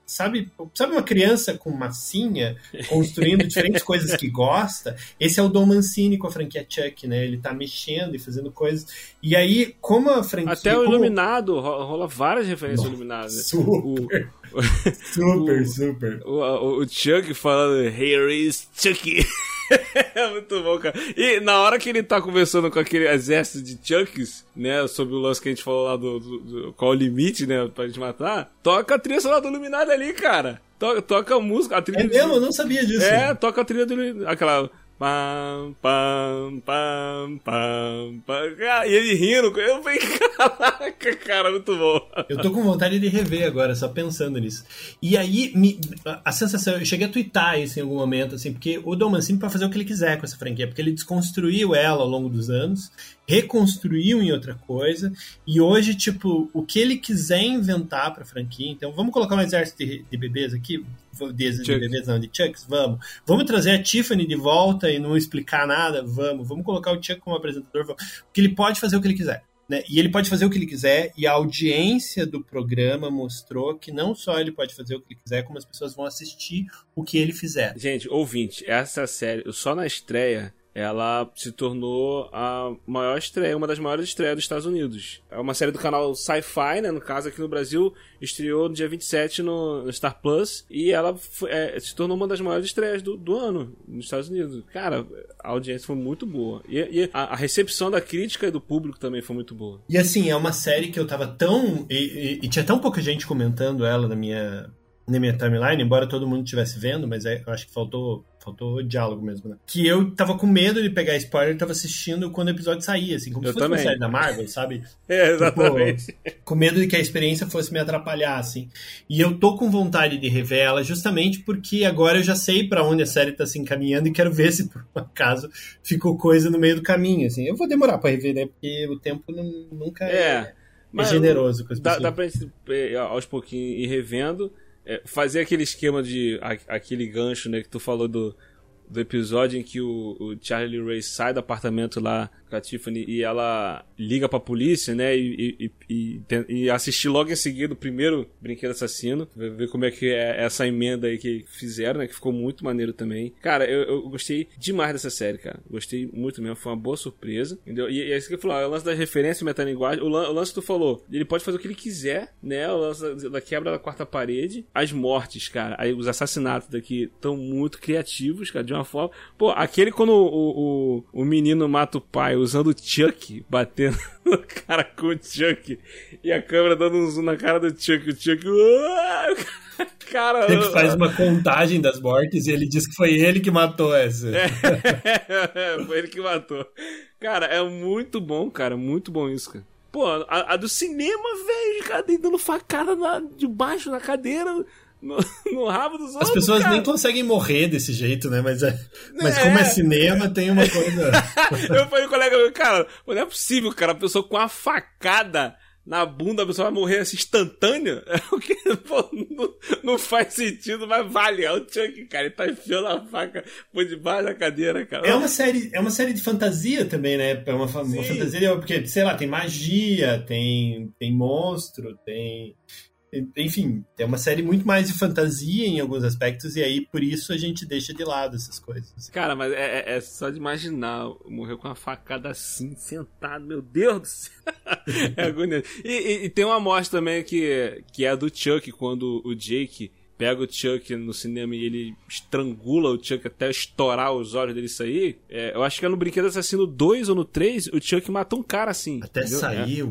sabe, sabe uma criança com massinha construindo diferentes coisas que gosta? Esse é o Dom Mancini com a franquia Chuck, né? Ele tá mexendo e fazendo coisas. E aí, como a franquia. Até o como... Iluminado, rola várias referências ao Iluminado. Super. O... super, o, super. O, o, o Chuck falando, Here is Chucky. é muito bom, cara. E na hora que ele tá conversando com aquele exército de Chucks, né, sobre o lance que a gente falou lá do, do, do qual o limite, né, pra gente matar, toca a trilha sonora do Luminário ali, cara. Toca, toca a música, a trilha. É mesmo? Eu não sabia disso. É, toca a trilha do. aquela. Pam, pam, pam, pam, pam. E ele rindo. Eu falei, caraca, cara, muito bom. Eu tô com vontade de rever agora, só pensando nisso. E aí, me, a sensação, eu cheguei a twittar isso em algum momento, assim, porque o Dom Mancini pode fazer o que ele quiser com essa franquia, porque ele desconstruiu ela ao longo dos anos, reconstruiu em outra coisa, e hoje, tipo, o que ele quiser inventar pra franquia, então vamos colocar um exército de, de bebês aqui, de, de bebês não, de Chucks, vamos. Vamos trazer a Tiffany de volta e não explicar nada, vamos. Vamos colocar o Chuck como apresentador, vamos. Porque ele pode fazer o que ele quiser. Né? E ele pode fazer o que ele quiser, e a audiência do programa mostrou que não só ele pode fazer o que ele quiser, como as pessoas vão assistir o que ele fizer. Gente, ouvinte, essa série, só na estreia, ela se tornou a maior estreia, uma das maiores estreias dos Estados Unidos. É uma série do canal Sci-Fi, né? No caso aqui no Brasil, estreou no dia 27 no, no Star Plus e ela foi, é, se tornou uma das maiores estreias do, do, ano nos Estados Unidos. Cara, a audiência foi muito boa. E, e a, a, recepção da crítica e do público também foi muito boa. E assim, é uma série que eu tava tão. E, e, e tinha tão pouca gente comentando ela na minha na minha timeline, embora todo mundo estivesse vendo, mas é, eu acho que faltou faltou diálogo mesmo, né? Que eu tava com medo de pegar spoiler e tava assistindo quando o episódio saía, assim, como eu se fosse também. uma série da Marvel, sabe? é, exatamente. Tipo, com medo de que a experiência fosse me atrapalhar, assim. E eu tô com vontade de rever ela justamente porque agora eu já sei para onde a série tá se encaminhando e quero ver se por um acaso ficou coisa no meio do caminho, assim. Eu vou demorar para rever, né? Porque o tempo não, nunca é, é, é generoso com as pessoas. Dá, dá pra gente, é, aos pouquinhos ir revendo fazer aquele esquema de. aquele gancho, né, que tu falou do. Do episódio em que o, o Charlie Ray sai do apartamento lá com a Tiffany e ela liga pra polícia, né? E, e, e, e assistir logo em seguida o primeiro Brinquedo Assassino. Ver como é que é essa emenda aí que fizeram, né? Que ficou muito maneiro também. Cara, eu, eu gostei demais dessa série, cara. Gostei muito mesmo. Foi uma boa surpresa. Entendeu? E, e é isso que eu falou, é o lance da referência metalinguagem. O, lan, o lance que tu falou, ele pode fazer o que ele quiser, né? O lance da, da quebra da quarta parede. As mortes, cara. Aí os assassinatos daqui estão muito criativos, cara, de uma forma. Pô, aquele quando o, o, o menino mata o pai usando o Chuck, batendo no cara com o Chuck. E a câmera dando um zoom na cara do Chuck. O Chuck. Cara, ele faz uma contagem das mortes e ele diz que foi ele que matou essa. É, foi ele que matou. Cara, é muito bom, cara. Muito bom isso, cara. Pô, a, a do cinema, velho, cara, dando facada na, debaixo da cadeira no, no rabo dos outros. As pessoas cara. nem conseguem morrer desse jeito, né? Mas, é, mas é. como é cinema, tem uma coisa. eu falei, colega cara, não é possível, cara, a pessoa com a facada na bunda, a pessoa vai morrer assim instantâneo. É o que pô, não, não, faz sentido, mas vale. É o Chuck, cara. Ele tá enfiando a faca por debaixo da cadeira, cara. É uma série, é uma série de fantasia também, né? É uma, uma fantasia, porque, sei lá, tem magia, tem, tem monstro, tem enfim, é uma série muito mais de fantasia em alguns aspectos, e aí por isso a gente deixa de lado essas coisas. Cara, mas é, é, é só de imaginar morrer com uma facada assim, sentado, meu Deus do céu. é agonia. E, e, e, tem uma morte também que, que é a do Chuck, quando o Jake pega o Chuck no cinema e ele estrangula o Chuck até estourar os olhos dele sair. É, eu acho que é no Brinquedo Assassino 2 ou no 3, o Chuck mata um cara assim. Até entendeu? sair é.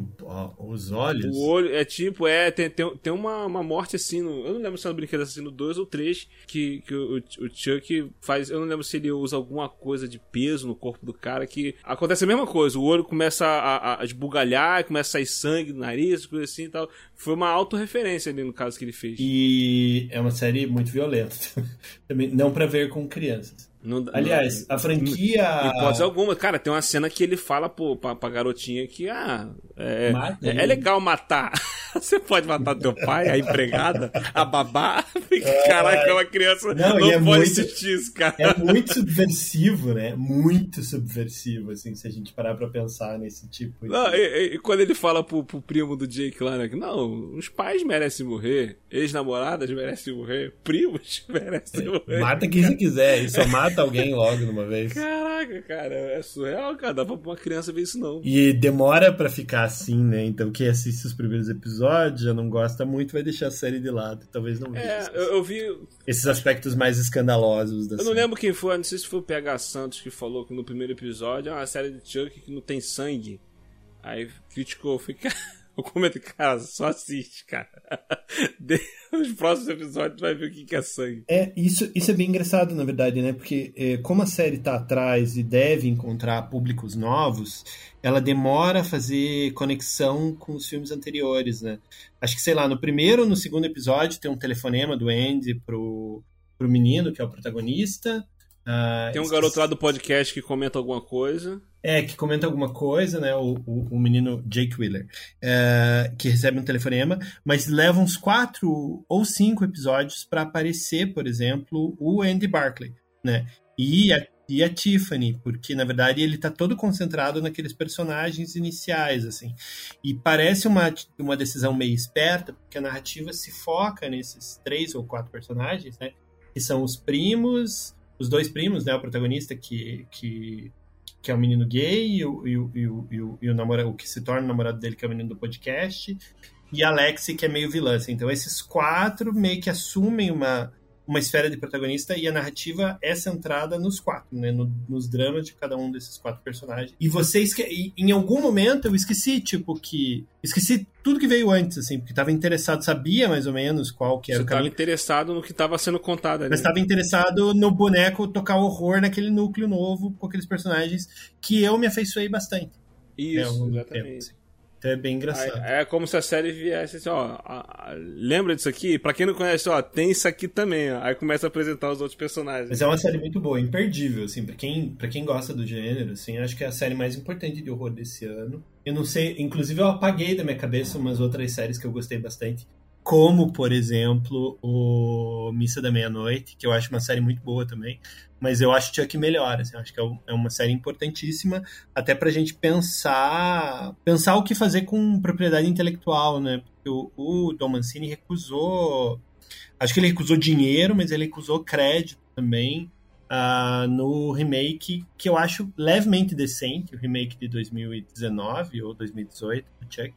os olhos. O olho, é tipo, é, tem, tem, tem uma, uma morte assim, no, eu não lembro se é no Brinquedo Assassino 2 ou 3, que, que o, o Chuck faz, eu não lembro se ele usa alguma coisa de peso no corpo do cara, que acontece a mesma coisa, o olho começa a, a, a esbugalhar, começa a sair sangue do nariz, coisa assim e tal. Foi uma autorreferência ali no caso que ele fez. E é uma série muito violenta. Também, não para ver com crianças. Não, Aliás, não, a franquia. Hipótese alguma. Cara, tem uma cena que ele fala pô, pra, pra garotinha que ah, é, é, é legal matar. Você pode matar teu pai, a empregada, a babá. Caraca, é uma criança não, não é pode muito, assistir isso, cara. É muito subversivo, né? Muito subversivo, assim, se a gente parar pra pensar nesse tipo. Não, e, e, quando ele fala pro, pro primo do Jake lá, né? Que não, os pais merecem morrer, ex-namoradas merecem morrer, primos merecem morrer. Mata quem quiser, e só mata alguém logo de uma vez. Caraca, cara, é surreal, cara. Dá pra uma criança ver isso, não. E demora pra ficar assim, né? Então quem assiste os primeiros episódios já não gosta muito, vai deixar a série de lado. Talvez não veja. É, eu, eu, vi. Esses aspectos mais escandalosos da Eu série. não lembro quem foi, não sei se foi o PH Santos que falou que no primeiro episódio é uma série de Chuck que não tem sangue. Aí criticou, fica. Eu comentei, cara, só assiste, cara. Nos próximos episódios tu vai ver o que é sangue. É, isso, isso é bem engraçado, na verdade, né? Porque é, como a série tá atrás e deve encontrar públicos novos, ela demora a fazer conexão com os filmes anteriores, né? Acho que, sei lá, no primeiro ou no segundo episódio tem um telefonema do Andy pro, pro menino, que é o protagonista. Uh, tem um garoto lá do podcast que comenta alguma coisa. É, que comenta alguma coisa, né? O, o, o menino Jake Wheeler, é, que recebe um telefonema, mas leva uns quatro ou cinco episódios para aparecer, por exemplo, o Andy Barclay, né? E a, e a Tiffany, porque na verdade ele tá todo concentrado naqueles personagens iniciais, assim. E parece uma, uma decisão meio esperta, porque a narrativa se foca nesses três ou quatro personagens, né? Que são os primos, os dois primos, né? O protagonista que, que que é o menino gay, e o, e o, e o, e o, e o, namorado, o que se torna o namorado dele, que é o menino do podcast, e a Alexi, que é meio vilã. Assim. Então, esses quatro meio que assumem uma, uma esfera de protagonista e a narrativa é centrada nos quatro, né? No, nos dramas de cada um desses quatro personagens. E vocês que em algum momento eu esqueci, tipo que esqueci tudo que veio antes, assim, porque estava interessado, sabia mais ou menos qual que era Você o caminho. Estava interessado no que estava sendo contado ali. Mas estava interessado no boneco tocar horror naquele núcleo novo com aqueles personagens que eu me afeiçoei bastante. Isso, né, exatamente. Tempo, assim. Então é bem engraçado. É, como se a série viesse assim, ó, a, a, lembra disso aqui? Pra quem não conhece, ó, tem isso aqui também, ó. Aí começa a apresentar os outros personagens. Mas é uma série muito boa, imperdível, assim, pra quem, pra quem gosta do gênero, assim, acho que é a série mais importante de horror desse ano. Eu não sei, inclusive eu apaguei da minha cabeça umas outras séries que eu gostei bastante. Como, por exemplo, o Missa da Meia-Noite, que eu acho uma série muito boa também, mas eu acho Chuck melhor, assim, acho que é, é uma série importantíssima, até pra gente pensar, pensar o que fazer com propriedade intelectual, né, porque o, o Mancini recusou, acho que ele recusou dinheiro, mas ele recusou crédito também, uh, no remake, que eu acho levemente decente, o remake de 2019 ou 2018 do Chuck,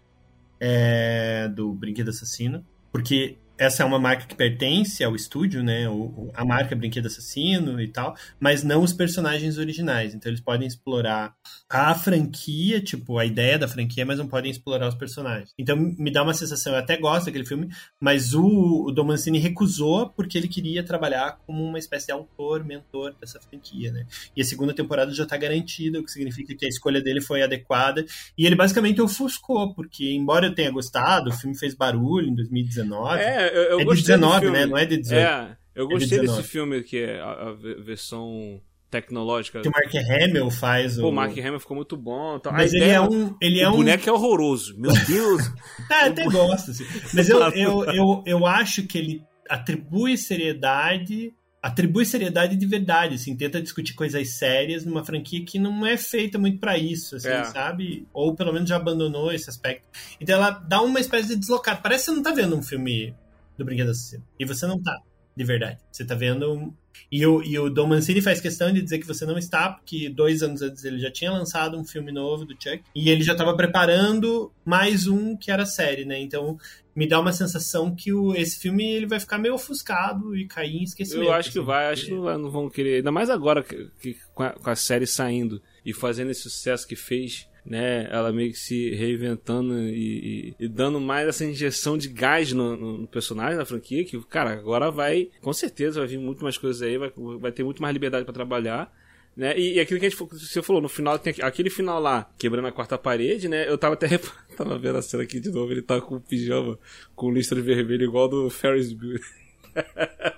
é, do Brinquedo Assassino, porque essa é uma marca que pertence ao estúdio, né? O, a marca Brinquedo Assassino e tal, mas não os personagens originais. Então eles podem explorar a franquia, tipo, a ideia da franquia, mas não podem explorar os personagens. Então me dá uma sensação, eu até gosto daquele filme, mas o, o Dom Mancini recusou porque ele queria trabalhar como uma espécie de autor, mentor dessa franquia, né? E a segunda temporada já está garantida, o que significa que a escolha dele foi adequada. E ele basicamente ofuscou, porque embora eu tenha gostado, o filme fez barulho em 2019. É, eu, eu é de 19, né? Não é de 18. É, eu gostei é de desse filme que é a, a versão tecnológica. Que o Mark Hamill faz. Pô, o Mark Hamill ficou muito bom. Então, Mas ele é um. Ele é o um... boneco é horroroso. Meu Deus! ah, até gosto. Assim. Mas eu, eu, eu, eu acho que ele atribui seriedade. Atribui seriedade de verdade, assim, tenta discutir coisas sérias numa franquia que não é feita muito para isso, assim, é. sabe? Ou pelo menos já abandonou esse aspecto. Então ela dá uma espécie de deslocado. Parece que você não tá vendo um filme do Brinquedo Assassino. E você não tá, de verdade. Você tá vendo. E o, e o Dom Mancini faz questão de dizer que você não está, porque dois anos antes ele já tinha lançado um filme novo do Chuck. E ele já estava preparando mais um que era série, né? Então me dá uma sensação que o, esse filme ele vai ficar meio ofuscado e cair em esquecimento. Eu acho que assim, vai, acho que não vão querer. Ainda mais agora que, que com, a, com a série saindo e fazendo esse sucesso que fez né? Ela meio que se reinventando e, e, e dando mais essa injeção de gás no, no, personagem da franquia, que, cara, agora vai, com certeza vai vir muito mais coisas aí, vai, vai ter muito mais liberdade para trabalhar. Né? E, e, aquilo que a gente você falou, no final tem aquele final lá, quebrando a quarta parede, né? Eu tava até tava vendo a cena aqui de novo, ele tá com o pijama com listra vermelho igual do Ferris Bueller.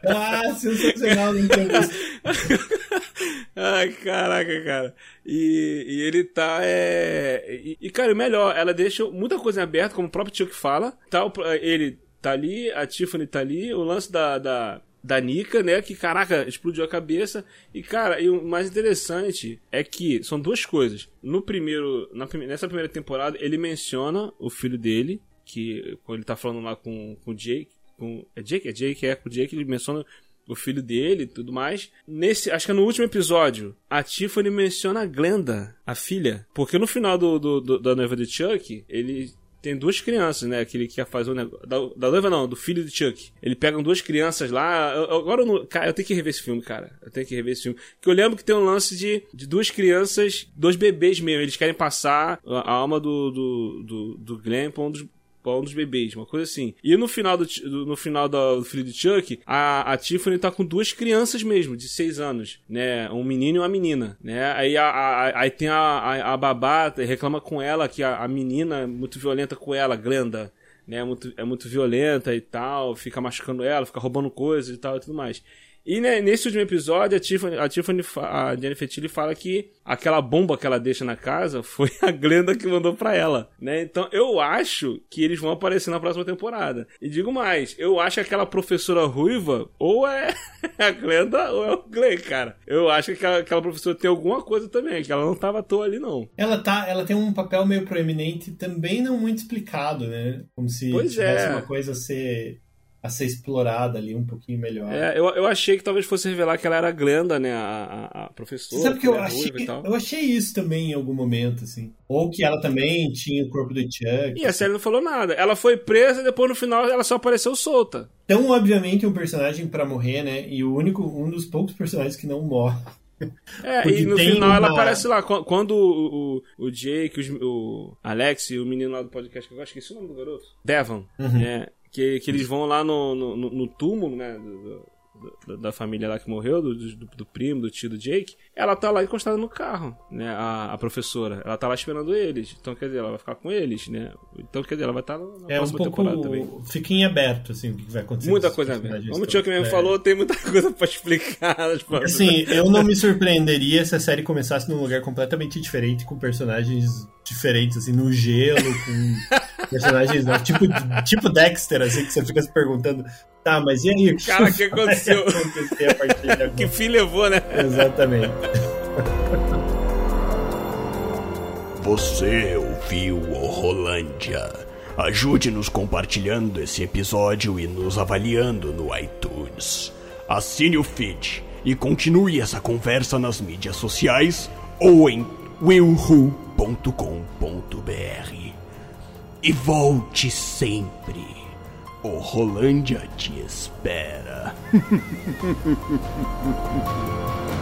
Ah, sensacional, não Ai, caraca, cara. E, e ele tá. É... E, e, cara, melhor, ela deixa muita coisa aberta, como o próprio tio que fala. Tá, ele tá ali, a Tiffany tá ali, o lance da, da, da Nika, né? Que, caraca, explodiu a cabeça. E, cara, e o mais interessante é que são duas coisas. No primeiro. Na, nessa primeira temporada, ele menciona o filho dele, que quando ele tá falando lá com, com o Jake. Com, é Jake? É Jake, é com o Jake, ele menciona o filho dele e tudo mais. Nesse, acho que é no último episódio, a Tiffany menciona a Glenda, a filha. Porque no final do, do, do da noiva de Chuck, ele tem duas crianças, né? Que ele quer fazer o negócio. Da, da noiva não, do filho de Chuck. Ele pega duas crianças lá. Eu, agora, eu cara, eu tenho que rever esse filme, cara. Eu tenho que rever esse filme. Que eu lembro que tem um lance de, de duas crianças, dois bebês mesmo. Eles querem passar a alma do, do, do, do Glenn pra um dos, um dos bebês, uma coisa assim. E no final do, no final do filho de Chuck, a, a Tiffany tá com duas crianças mesmo, de seis anos, né? Um menino e uma menina, né? Aí, a, a aí tem a, a, a babá, reclama com ela que a, a menina é muito violenta com ela, Glenda, né? É muito, é muito violenta e tal, fica machucando ela, fica roubando coisas e tal e tudo mais. E né, nesse último episódio, a Tiffany, a Tiffany, a Jennifer Tilly fala que aquela bomba que ela deixa na casa foi a Glenda que mandou para ela, né? Então eu acho que eles vão aparecer na próxima temporada. E digo mais, eu acho que aquela professora ruiva ou é a Glenda ou é o Glenn, cara. Eu acho que aquela, aquela professora tem alguma coisa também, que ela não tava à toa ali não. Ela tá, ela tem um papel meio proeminente, também não muito explicado, né? Como se pois tivesse é. uma coisa a ser a ser explorada ali um pouquinho melhor. É, eu, eu achei que talvez fosse revelar que ela era a Glenda, né? A, a, a professora. Sabe que eu achei, eu achei isso também em algum momento, assim. Ou que ela também tinha o corpo do Chuck. E a série não falou nada. Ela foi presa e depois no final ela só apareceu solta. Então, obviamente, um personagem para morrer, né? E o único, um dos poucos personagens que não morre. É, Porque e no final uma... ela aparece lá. Quando o, o, o Jake, o Alex e o menino lá do podcast, que eu acho que esse é o nome do garoto, Devon, uhum. né? Que, que eles vão lá no, no, no túmulo, né? Do, da família lá que morreu, do, do, do, primo, do tio do Jake, ela tá lá encostada no carro, né? A, a, professora. Ela tá lá esperando eles. Então, quer dizer, ela vai ficar com eles, né? Então, quer dizer, ela vai estar tá na é próxima um pouco, temporada também. Fica em aberto, assim, o que vai acontecer. Muita coisa aberta. Como o Tio mesmo é. falou, tem muita coisa pra explicar. Assim, eu não me surpreenderia se a série começasse num lugar completamente diferente, com personagens diferentes, assim, no gelo, com. Personagens novos. Tipo, tipo Dexter, assim, que você fica se perguntando. Tá, mas e aí? Cara, o que aconteceu? que fim levou, né? Exatamente. Você ouviu o Rolândia. Ajude-nos compartilhando esse episódio e nos avaliando no iTunes. Assine o feed e continue essa conversa nas mídias sociais ou em willwho.com.br. E volte sempre. O Rolândia te espera.